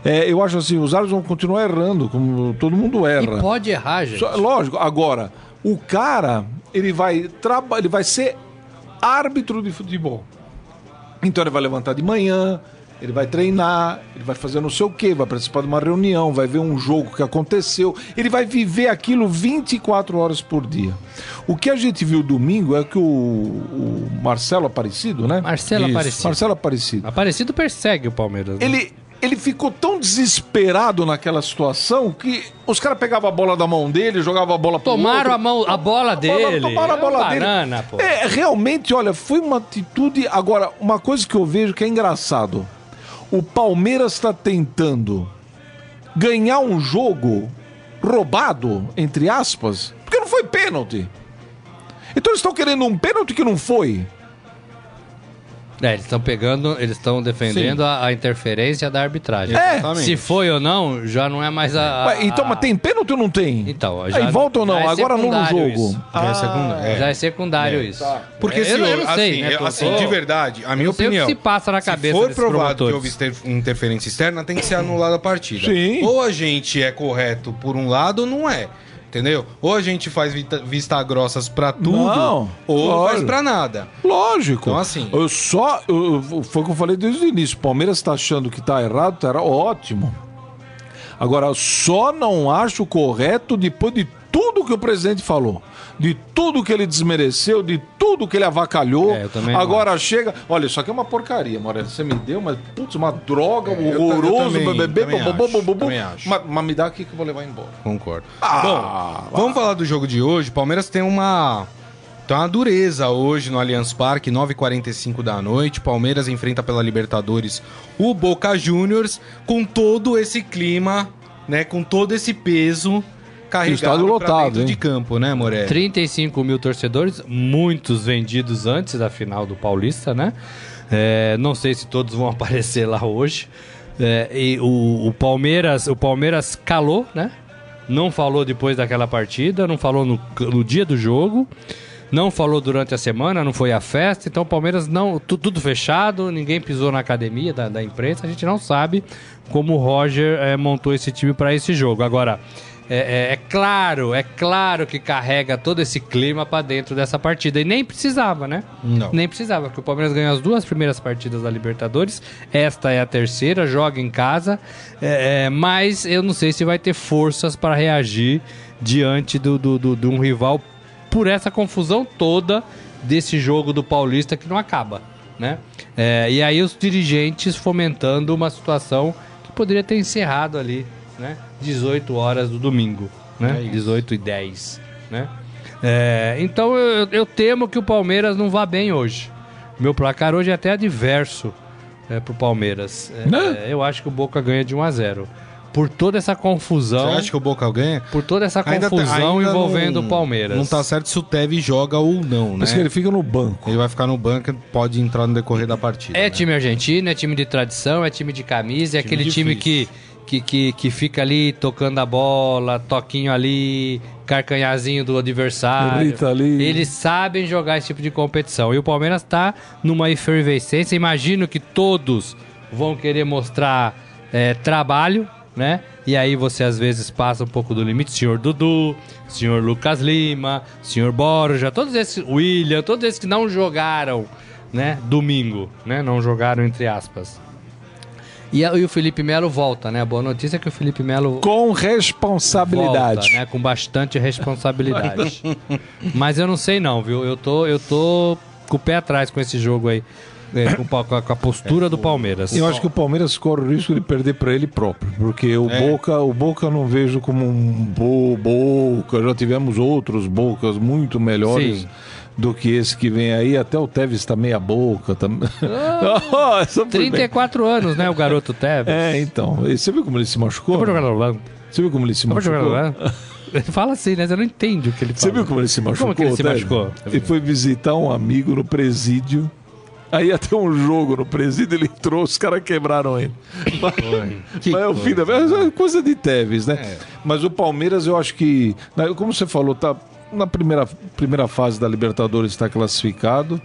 É, eu acho assim, os árbitros vão continuar errando, como todo mundo E erra. pode errar, gente. Só- lógico, agora, o cara, ele vai, traba, ele vai ser árbitro de futebol. Então ele vai levantar de manhã, ele vai treinar, ele vai fazer não sei o quê, vai participar de uma reunião, vai ver um jogo que aconteceu, ele vai viver aquilo 24 horas por dia. O que a gente viu domingo é que o, o Marcelo Aparecido, né? Marcelo Isso, Aparecido. Marcelo Aparecido. Aparecido persegue o Palmeiras. né? Ele, ele ficou tão desesperado naquela situação que os caras pegavam a bola da mão dele, jogavam a bola pro Tomaram outro. a, mão, a bola dele. Tomaram a É bola dele. banana, pô. É, realmente, olha, foi uma atitude. Agora, uma coisa que eu vejo que é engraçado: o Palmeiras está tentando ganhar um jogo roubado, entre aspas, porque não foi pênalti. Então eles estão querendo um pênalti que não foi. É, eles estão pegando, eles estão defendendo a, a interferência da arbitragem. É. Exatamente. Se foi ou não, já não é mais a. a- Ué, então, mas tem pênalti ou não tem? Então, já- Aí volta ou não? é Agora no secundário jogo. isso. Já é segunda- é. Já é secundário isso. Porque eu, se, eu não sei, assim, né? eu- assim, de verdade, a minha não sei o que opinião. se passa na cabeça Se for provado que houve inter- interferência externa, tem que ser anulada a partida. Sim. Ou a gente é correto por um lado ou não é. Entendeu? Ou a gente faz vita- vista grossas pra tudo, Não, ou não faz pra nada. Lógico. Então, assim- Eu só. eu- foi o que eu falei desde o início. O Palmeiras tá achando que tá errado, tá errado. Ótimo. Agora, eu só não acho correto depois de tudo que o presidente falou. De tudo que ele desmereceu, de tudo que ele avacalhou. É, não Agora chega. Olha, isso aqui é uma porcaria, Moreno. Você me deu, mas, putz, uma droga, É, horroroso, bebê. Mas, mas me dá aqui que eu vou levar embora. Concordo. Ah, Bom, vamos falar do jogo de hoje. O Palmeiras tem uma. Tem uma dureza hoje no Allianz Parque, 9h45 da noite. Palmeiras enfrenta pela Libertadores o Boca Juniors com todo esse clima, né? Com todo esse peso carregado Estádio lotado, dentro hein? de campo, né, Moré? 35 mil torcedores, muitos vendidos antes da final do Paulista, né? É, não sei se todos vão aparecer lá hoje. É, e o, o Palmeiras, o Palmeiras calou, né? Não falou depois daquela partida, não falou no, no dia do jogo, não falou durante a semana, não foi a festa. Então o Palmeiras não, tu- tudo fechado, ninguém pisou na academia da, da imprensa. A gente não sabe como o Roger é, montou esse time para esse jogo. Agora é, é, é, claro, é claro que carrega todo esse clima para dentro dessa partida. E nem precisava, né? Não. Nem precisava, porque o Palmeiras ganhou as duas primeiras partidas da Libertadores. Esta é a terceira, joga em casa. É, é mas eu não sei se vai ter forças para reagir diante do, do, do, de um rival por essa confusão toda desse jogo do Paulista que não acaba, né? É, e aí os dirigentes fomentando uma situação que poderia ter encerrado ali, né? 18 horas do domingo, né? É 18 e 10, né? É, então eu, eu, temo que o Palmeiras não vá bem hoje. Meu placar hoje é até adverso é, pro Palmeiras. É, né? é, eu acho que o Boca ganha de 1 a 0 por toda essa confusão. Você acha que o Boca ganha? Por toda essa confusão ainda envolvendo não, o Palmeiras. Não tá certo se o Tevez joga ou não, né? Mas que ele fica no banco. Ele vai ficar no banco, pode entrar no decorrer da partida. É né? time argentino, é time de tradição, é time de camisa, é time aquele difícil. time que que, que, que fica ali tocando a bola, toquinho ali, carcanhazinho do adversário. ali. Eles sabem jogar esse tipo de competição. E o Palmeiras está numa efervescência. Imagino que todos vão querer mostrar é, trabalho, né? E aí você às vezes passa um pouco do limite. Senhor Dudu, senhor Lucas Lima, senhor Borja, todos esses, William, todos esses que não jogaram, né? Domingo, né? Não jogaram entre aspas. E, e o Felipe Melo volta, né? A boa notícia é que o Felipe Melo. Com responsabilidade. Volta, né? Com bastante responsabilidade. Mas eu não sei, não, viu? Eu tô, eu tô com o pé atrás com esse jogo aí. É, com, com, a postura do Palmeiras. Eu acho que o Palmeiras corre o risco de perder para ele próprio, porque o é. Boca, o Boca não vejo como um bo, Boca. Já tivemos outros Bocas muito melhores. Sim do que esse que vem aí. Até o Tevez está meia boca. Tá... Oh, 34 anos, né? O garoto Tevez. É, então. Você viu como ele se machucou? Você viu como ele se machucou? Ele fala assim, né? Você não entende o que ele fala. Você viu como ele se machucou? Como que ele se machucou? Ele foi visitar um amigo no presídio. Aí até um jogo no presídio, ele entrou, os caras quebraram ele. Mas, mas é o fim da é coisa de Tevez, né? É. Mas o Palmeiras, eu acho que. Né, como você falou, tá na primeira, primeira fase da Libertadores está classificado,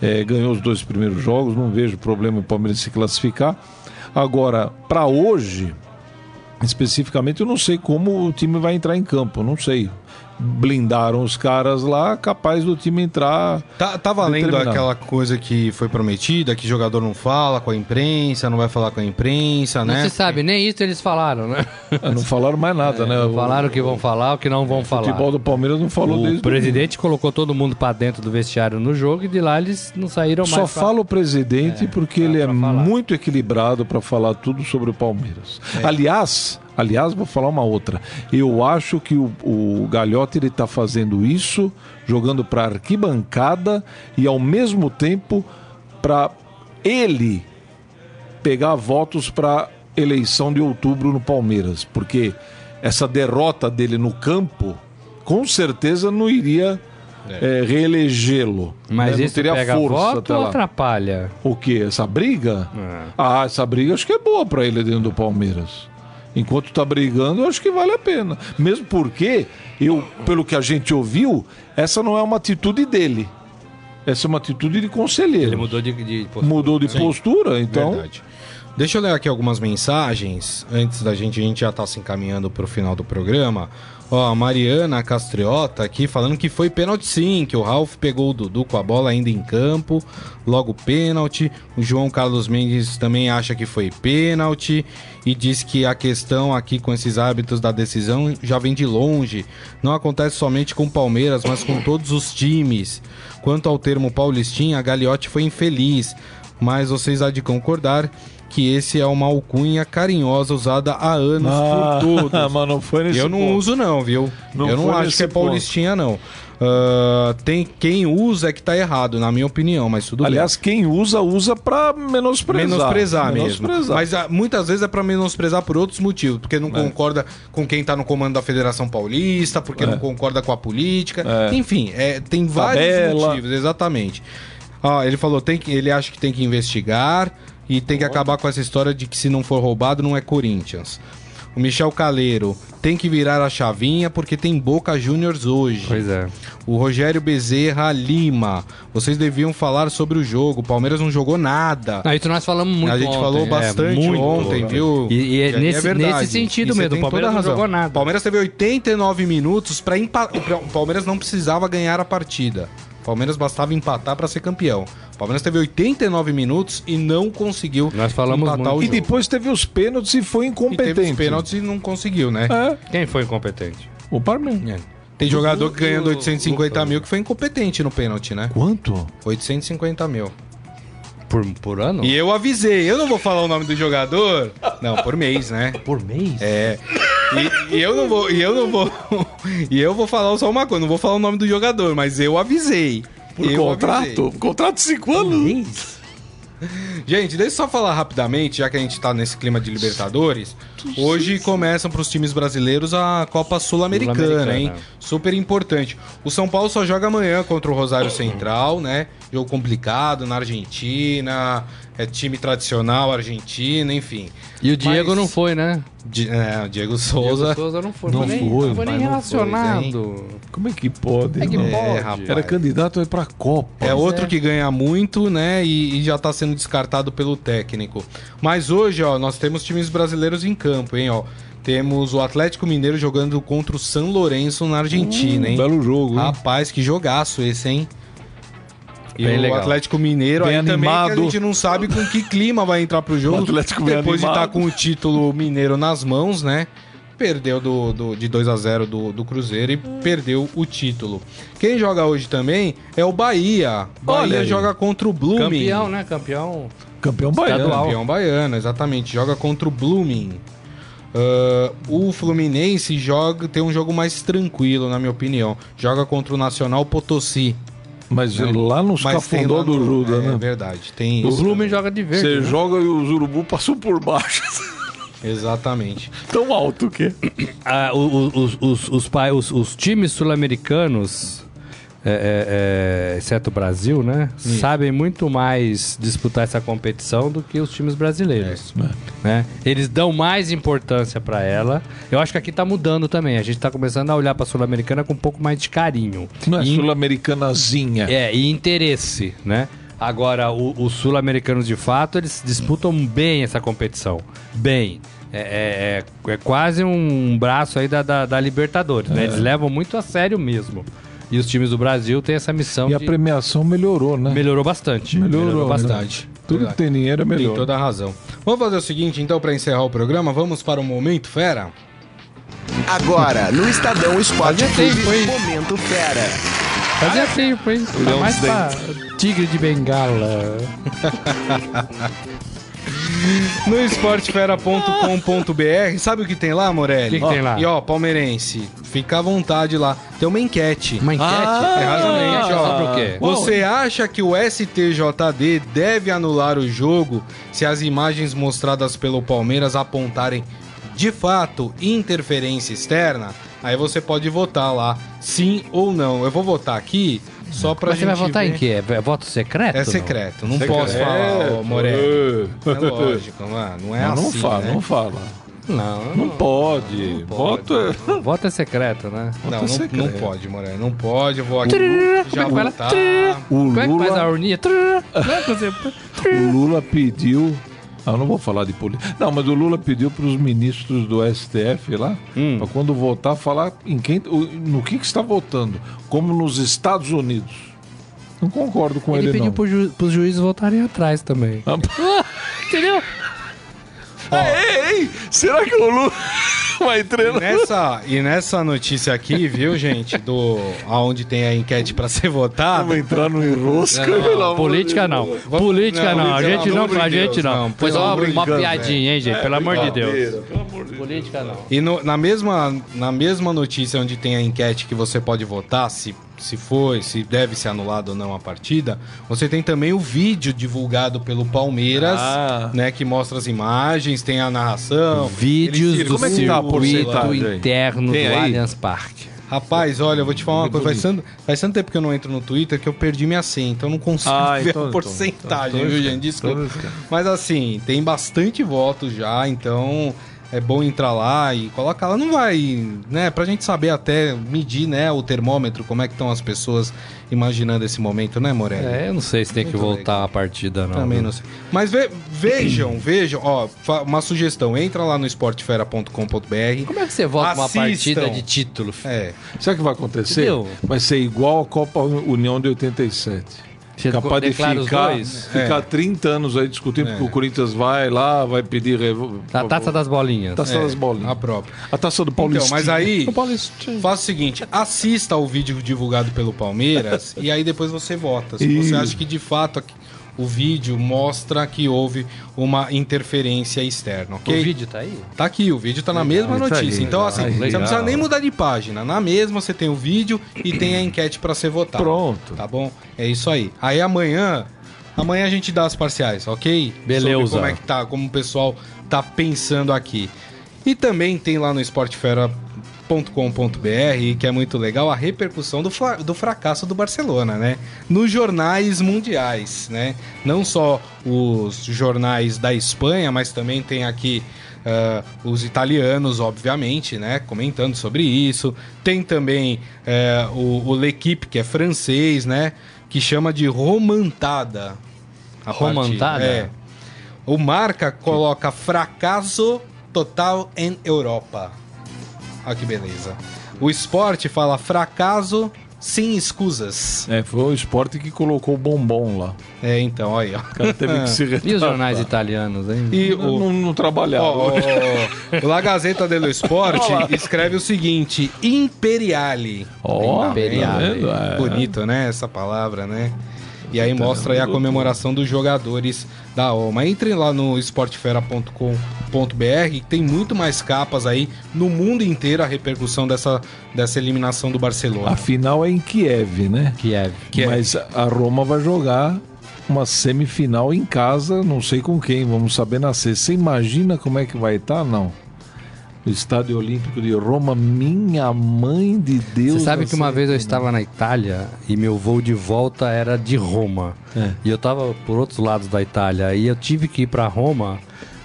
é, ganhou os dois primeiros jogos, não vejo problema o Palmeiras se classificar. Agora, para hoje, especificamente, eu não sei como o time vai entrar em campo, não sei blindaram os caras lá, capaz do time entrar. Tá, tá valendo aquela coisa que foi prometida, que jogador não fala com a imprensa, não vai falar com a imprensa, né? Não se sabe, nem isso eles falaram, né? É, não falaram mais nada, é, né? Não falaram o que vão falar, o que não vão o falar. O futebol do Palmeiras não falou o desde O presidente colocou todo mundo para dentro do vestiário no jogo e de lá eles não saíram Só mais. Só fala o presidente é, porque ele é falar. muito equilibrado para falar tudo sobre o Palmeiras. É. Aliás, Aliás, vou falar uma outra. Eu acho que o, o Galhote ele está fazendo isso, jogando para arquibancada e ao mesmo tempo para ele pegar votos para eleição de outubro no Palmeiras, porque essa derrota dele no campo com certeza não iria é. É, reelegê-lo. Mas né? isso teria pega força voto ou atrapalha? O que? Essa briga? É. Ah, essa briga acho que é boa para ele dentro do Palmeiras enquanto está brigando, eu acho que vale a pena. Mesmo porque, eu, pelo que a gente ouviu, essa não é uma atitude dele. Essa é uma atitude de conselheiro. Ele mudou de, de postura. Mudou de Sim, postura, então. Verdade. Deixa eu ler aqui algumas mensagens antes da gente, a gente já está se encaminhando para o final do programa. Ó, a Mariana Castriota aqui falando que foi pênalti sim, que o Ralf pegou o Dudu com a bola ainda em campo, logo pênalti. O João Carlos Mendes também acha que foi pênalti e diz que a questão aqui com esses hábitos da decisão já vem de longe. Não acontece somente com o Palmeiras, mas com todos os times. Quanto ao termo paulistinha, a Gagliotti foi infeliz, mas vocês há de concordar que esse é uma alcunha carinhosa usada há anos ah, por todos. mas não foi nesse Eu não ponto. uso não, viu? Não eu não acho que é paulistinha ponto. não. Uh, tem quem usa é que tá errado, na minha opinião, mas tudo Aliás, bem. quem usa, usa para menosprezar. Menosprezar, menosprezar mesmo. Mas uh, muitas vezes é para menosprezar por outros motivos, porque não é. concorda com quem tá no comando da Federação Paulista, porque é. não concorda com a política. É. Enfim, é, tem vários Tabela. motivos, exatamente. Ah, ele falou, tem que, ele acha que tem que investigar e tem que acabar com essa história de que se não for roubado não é Corinthians. O Michel Caleiro tem que virar a chavinha porque tem Boca Juniors hoje. Pois é. O Rogério Bezerra Lima. Vocês deviam falar sobre o jogo. O Palmeiras não jogou nada. Não, isso nós falamos muito a gente ontem, falou é, bastante muito ontem, viu? E, e é, E nesse, verdade. nesse sentido E mesmo. O Palmeiras não jogou nada. O Palmeiras teve 89 minutos para empatar. O Palmeiras não precisava ganhar a partida. O Palmeiras bastava empatar para ser campeão. O Palmeiras teve 89 minutos e não conseguiu Nós falamos empatar muito. o E jogo. depois teve os pênaltis e foi E incompetente. teve os pênaltis e não conseguiu, né? É, Quem foi incompetente? o Palmeiras. Tem jogador que ganhando o- 850 mil que foi incompetente no pênalti, né? Quanto? 850 mil. Por, por ano? E eu avisei, eu não vou falar o nome do jogador. Não, por mês, né? Por mês? É. E, e eu não vou, e eu não vou, e eu vou falar só uma coisa, não vou falar o nome do jogador, mas eu avisei. Por eu contrato? avisei. Contrato de cinco anos. Gente, deixa eu só falar rapidamente, já que a gente tá nesse clima de Libertadores. Hoje começam pros times brasileiros a Copa Sul-Americana, Sul-Americana. hein? Super importante. O São Paulo só joga amanhã contra o Rosário Central, né? Jogo complicado na Argentina, é time tradicional argentino, enfim. E o Diego Mas- não foi, né? Di- é, o Diego Souza. Diego Souza não foi. Não nem, foi, Não foi nem relacionado. Como é que pode? É que né? pode. rapaz. Era candidato aí pra Copa. É outro que ganha muito, né? E, e já tá sendo descartado pelo técnico. Mas hoje, ó, nós temos times brasileiros em campo, hein, ó. Temos o Atlético Mineiro jogando contra o San Lourenço na Argentina, hein? Belo jogo, hein? Rapaz, que jogaço esse, hein? E Bem o legal. Atlético Mineiro Bem aí também que a animado. gente não sabe com que clima vai entrar pro jogo. O Atlético bem Depois de estar animado. com o título mineiro nas mãos, né? Perdeu do, do- de 2 a 0 do, do Cruzeiro e perdeu o título. Quem joga hoje também é o Bahia. Olha Bahia aí. joga contra o Blooming. Campeão, né? Campeão. Campeão baiano. Campeão baiano, exatamente. Joga contra o Blooming. Ah, o Fluminense joga, tem um jogo mais tranquilo, na minha opinião. Joga contra o Nacional Potosí. Mas lá nos Mas cafundó do no- Juda, É né? verdade, tem O isso. Blumen joga de verde. Você né? joga e os urubu passam por baixo. Exatamente. Tão alto que. Ah, os, os, os, os- os times sul-americanos, é, é, é, exceto o Brasil, né? Sabem muito mais disputar essa competição do que os times brasileiros. Né? Eles dão mais importância pra ela. Eu acho que aqui tá mudando também. A gente tá começando a olhar pra Sul-Americana com um pouco mais de carinho. Não é sul-americanazinha. é, e interesse, né? Agora, os sul-americanos de fato, eles disputam bem essa competição. Bem. É, é- é- é quase um braço aí da, da, da Libertadores, né? Eles levam muito a sério mesmo. E os times do Brasil têm essa missão E a de... premiação melhorou, né? Melhorou bastante. Melhorou, né? Bastante. Tudo que tem dinheiro é Tem melhor. toda a razão. Vamos fazer o seguinte, então, para encerrar o programa, vamos para o Momento Fera? Agora, no Estadão Esporte Clube? Momento Fera. Fazia tempo, hein? Tá mais pra tigre de bengala. No esportefera.com.br, sabe o que tem lá, Morelli? O que que tem lá? E ó, palmeirense, fica à vontade lá. Tem uma enquete. Uma enquete? Ah, Exatamente, ó. Sobre o quê? Você acha que o STJD deve anular o jogo se as imagens mostradas pelo Palmeiras apontarem de fato interferência externa? Aí você pode votar lá, sim ou não. Eu vou votar aqui só pra Mas você vai votar ver. em quê? É voto secreto? É não? secreto, não Secreto. posso falar, ô, Morelli. É. É lógico, mano. Não é Não, assim, não fala, né? não fala. Não, Não pode. Voto é. Voto é secreto, né? Não, Voto não, secreto. não pode, Morelli. Não pode, eu vou aqui já Como é que votar. O Como é que faz a Lula, urninha? Trrr. Não é você- o Lula pediu. Ah, eu não vou falar de política. Não, mas o Lula pediu para os ministros do STF lá, Hum. para quando votar, falar em quem, no que, que está votando. Como nos Estados Unidos. Não concordo com ele, Ele pediu não. ju pros juízes voltarem atrás também. Ah, Entendeu? Ei, ei, será que o Lula vai E nessa, e nessa notícia aqui, viu, gente, do aonde tem a enquete pra ser votada, Vamos entrar no enrosca, pelo amor Política não. Deus. Política não, não. A gente não, a gente Deus, não. não, Foi só uma piadinha, hein, gente? Pelo amor de Deus. Brincadeira, Pelo amor de Deus. Política não. E no- na, mesma, na mesma notícia onde tem a enquete que você pode votar se, se foi, se deve ser anulado ou não a partida, você tem também o vídeo divulgado pelo Palmeiras, Ah. né? Que mostra as imagens, tem a narração. Vídeos Ele do Como é que tá aí? interno Tem do aí? Allianz Parque. Rapaz, olha, eu vou te falar uma coisa. Faz tanto, faz tanto tempo que eu não entro no Twitter que eu perdi minha senha, então eu não consigo Ah, ver então- a então- porcentagem, então- viu, então- gente? Desculpa. então- Mas assim, tem bastante votos já, então é bom entrar lá e colocar lá. Não vai, né? Pra gente saber até medir, né, o termômetro, como é que estão as pessoas imaginando esse momento, né, Morelli? É, eu não sei se tem que voltar legal. a partida, não. Também não sei. Mas ve- vejam, vejam, ó, uma sugestão, entra lá no esportefera.com.br. Como é que você volta uma partida de título? filho? É, Sabe o que vai acontecer? Entendeu? Vai ser igual a Copa União de 87. Você Capaz de ficar, dois? ficar É. 30 anos aí discutindo É. porque o Corinthians vai lá, vai pedir. A taça das bolinhas. Taça das bolinhas. a própria. A taça do Paulista. Então, mas aí, O faça o seguinte, assista ao vídeo divulgado pelo Palmeiras e aí depois você vota. Se você acha que de fato o vídeo mostra que houve uma interferência externa, ok? O vídeo tá aí? Tá aqui, o vídeo tá na mesma aí, notícia. então, legal, assim, você legal. não precisa nem mudar de página. Na mesma você tem o vídeo e tem a enquete pra ser votado. Pronto. Tá bom? É isso aí. Aí amanhã, amanhã a gente dá as parciais, ok? Beleza. Sobre como é que tá, como o pessoal tá pensando aqui. E também tem lá no esportefera.com.br, que é muito legal, a repercussão do, do fracasso do Barcelona, né? Nos jornais mundiais, né? Não só os jornais da Espanha, mas também tem aqui ah, os italianos, obviamente, né? Comentando sobre isso. Tem também eh, o, o L'Equipe, que é francês, né? Que chama de romantada. a Romantada? É. O Marca coloca fracasso total em Europa. Olha que beleza. O esporte fala fracasso sem escusas. É, foi o esporte que colocou o bombom lá. É, então, aí, ó. O cara teve que se retratar. E os jornais italianos, hein? E Não, o, não, não trabalhava. Ó, ó, ó, La Gazzetta dello Sport escreve o seguinte: Imperiale. Ó, Imperiale. tá vendo? É. Bonito, né? Essa palavra, né? E aí mostra aí a comemoração dos jogadores da OMA. Entrem lá no esportefera.com.br, que tem muito mais capas aí no mundo inteiro a repercussão dessa, dessa eliminação do Barcelona. A final é em Kiev, né? Kiev. Kiev. Mas a Roma vai jogar uma semifinal em casa, não sei com quem, vamos saber na sexta. Você imagina como é que vai estar? Não. O Estádio Olímpico de Roma, minha mãe de Deus. Você sabe na que uma vez eu semifinal. estava na Itália e meu voo de volta era de Roma. É. E eu estava por outros lados da Itália. E eu tive que ir para Roma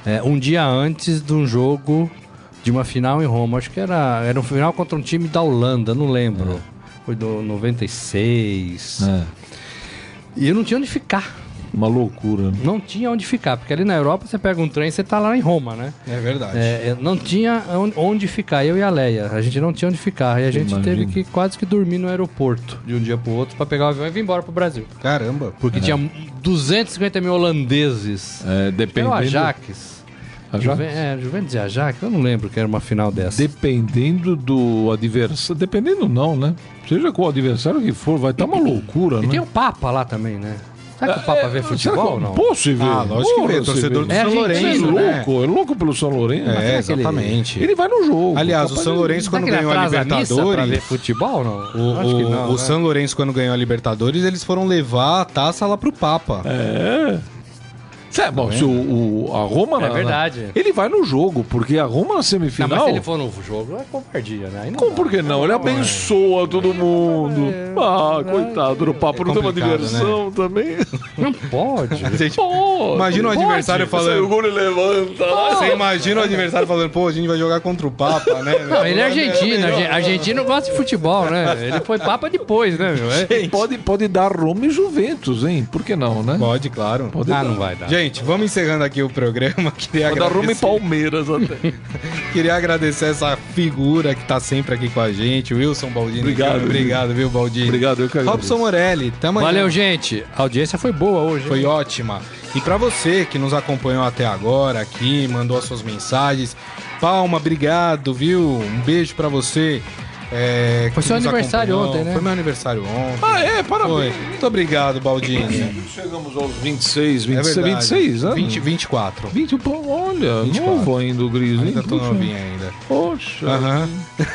é, um dia antes de um jogo de uma final em Roma. Acho que era, era um final contra um time da Holanda, não lembro. Foi do 96. É, E eu não tinha onde ficar. Uma loucura. né? Não tinha onde ficar. Porque ali na Europa você pega um trem e você tá lá em Roma, né? É verdade. É, é, não tinha on- onde ficar, eu e a Leia. A gente não tinha onde ficar. E a gente Imagina. teve que quase que dormir no aeroporto de um dia pro outro pra pegar o avião e vir embora pro Brasil. Caramba. Porque tinha 250 mil holandeses. É, Era dependendo, o Ajax. Juven, é, Juventus e Ajax. Eu não lembro que era uma final dessa. Dependendo do adversário. Dependendo, não, né? Seja qual adversário que for, vai estar uma loucura, E né? tem o Papa lá também, né? Será que o Papa vê Será futebol que- ou não? Pô, se vê. Ah, lógico que vê, torcedor do É São É Lourenço, né? louco, é louco pelo São Lourenço. É, exatamente. Ele vai no jogo. Aliás, o São Lourenço, quando ganhou a missa pra ver Libertadores. futebol não? O, Acho que o- não, o né? São Lourenço, quando ganhou a Libertadores, eles foram levar a taça lá pro Papa. É. Cê, bom, se o, o- a Roma... É na- na- verdade. ele vai no jogo, porque a Roma na Não, semifinal... mas se ele for no jogo, é covardia, né? Aí não Como dá. por que não? Ele abençoa todo mundo. Ah, coitado do papo. Não tem uma complicado, diversão também? Não pode. Gente, Pô, Imagina o não adversário pode. falando- Sai o gol e levanta. Você imagina o adversário falando, pô, a gente vai jogar contra o Papa, né? Não, ele é argentino. arge- Argentino gosta de futebol, né? Ele foi papa depois, né, meu? É- Pode, pode dar Roma e Juventus, hein? Por que não, né? Pode, claro. Pode Ah, dar. não vai dar. Gente, vamos encerrando aqui o programa. Queria e agradecer, Palmeiras até. queria agradecer essa figura que tá sempre aqui com a gente, Wilson Baldini. Obrigado, Obrigado, viu, Baldini? Obrigado, eu que agradeço. Robson Morelli, até amanhã. Valeu, gente. A audiência foi boa hoje. hein? Foi ótima. E pra você que nos acompanhou até agora aqui, mandou as suas mensagens, Palma, obrigado, viu? Um beijo pra você. É, Foi seu aniversário ontem, né? Foi meu aniversário ontem. Ah, é? Foi. Parabéns. Muito obrigado, Baldini. Chegamos aos 26, É 26, verdade. 26 anos. 20, 24. 20, pô, olha, 24. novo ainda o Gris, hein? Ainda tô novinho ainda. Poxa. Aham.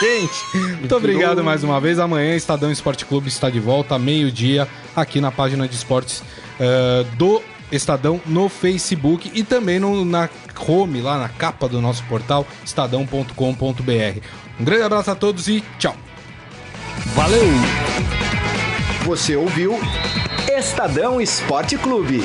Gente, muito obrigado mais uma vez. Amanhã Estadão Esporte Clube está de volta, meio-dia, aqui na página de esportes eh, do Estadão no Facebook e também no- na home, lá na capa do nosso portal, estadão.com.br. Um grande abraço a todos e tchau! Valeu! Você ouviu Estadão Esporte Clube.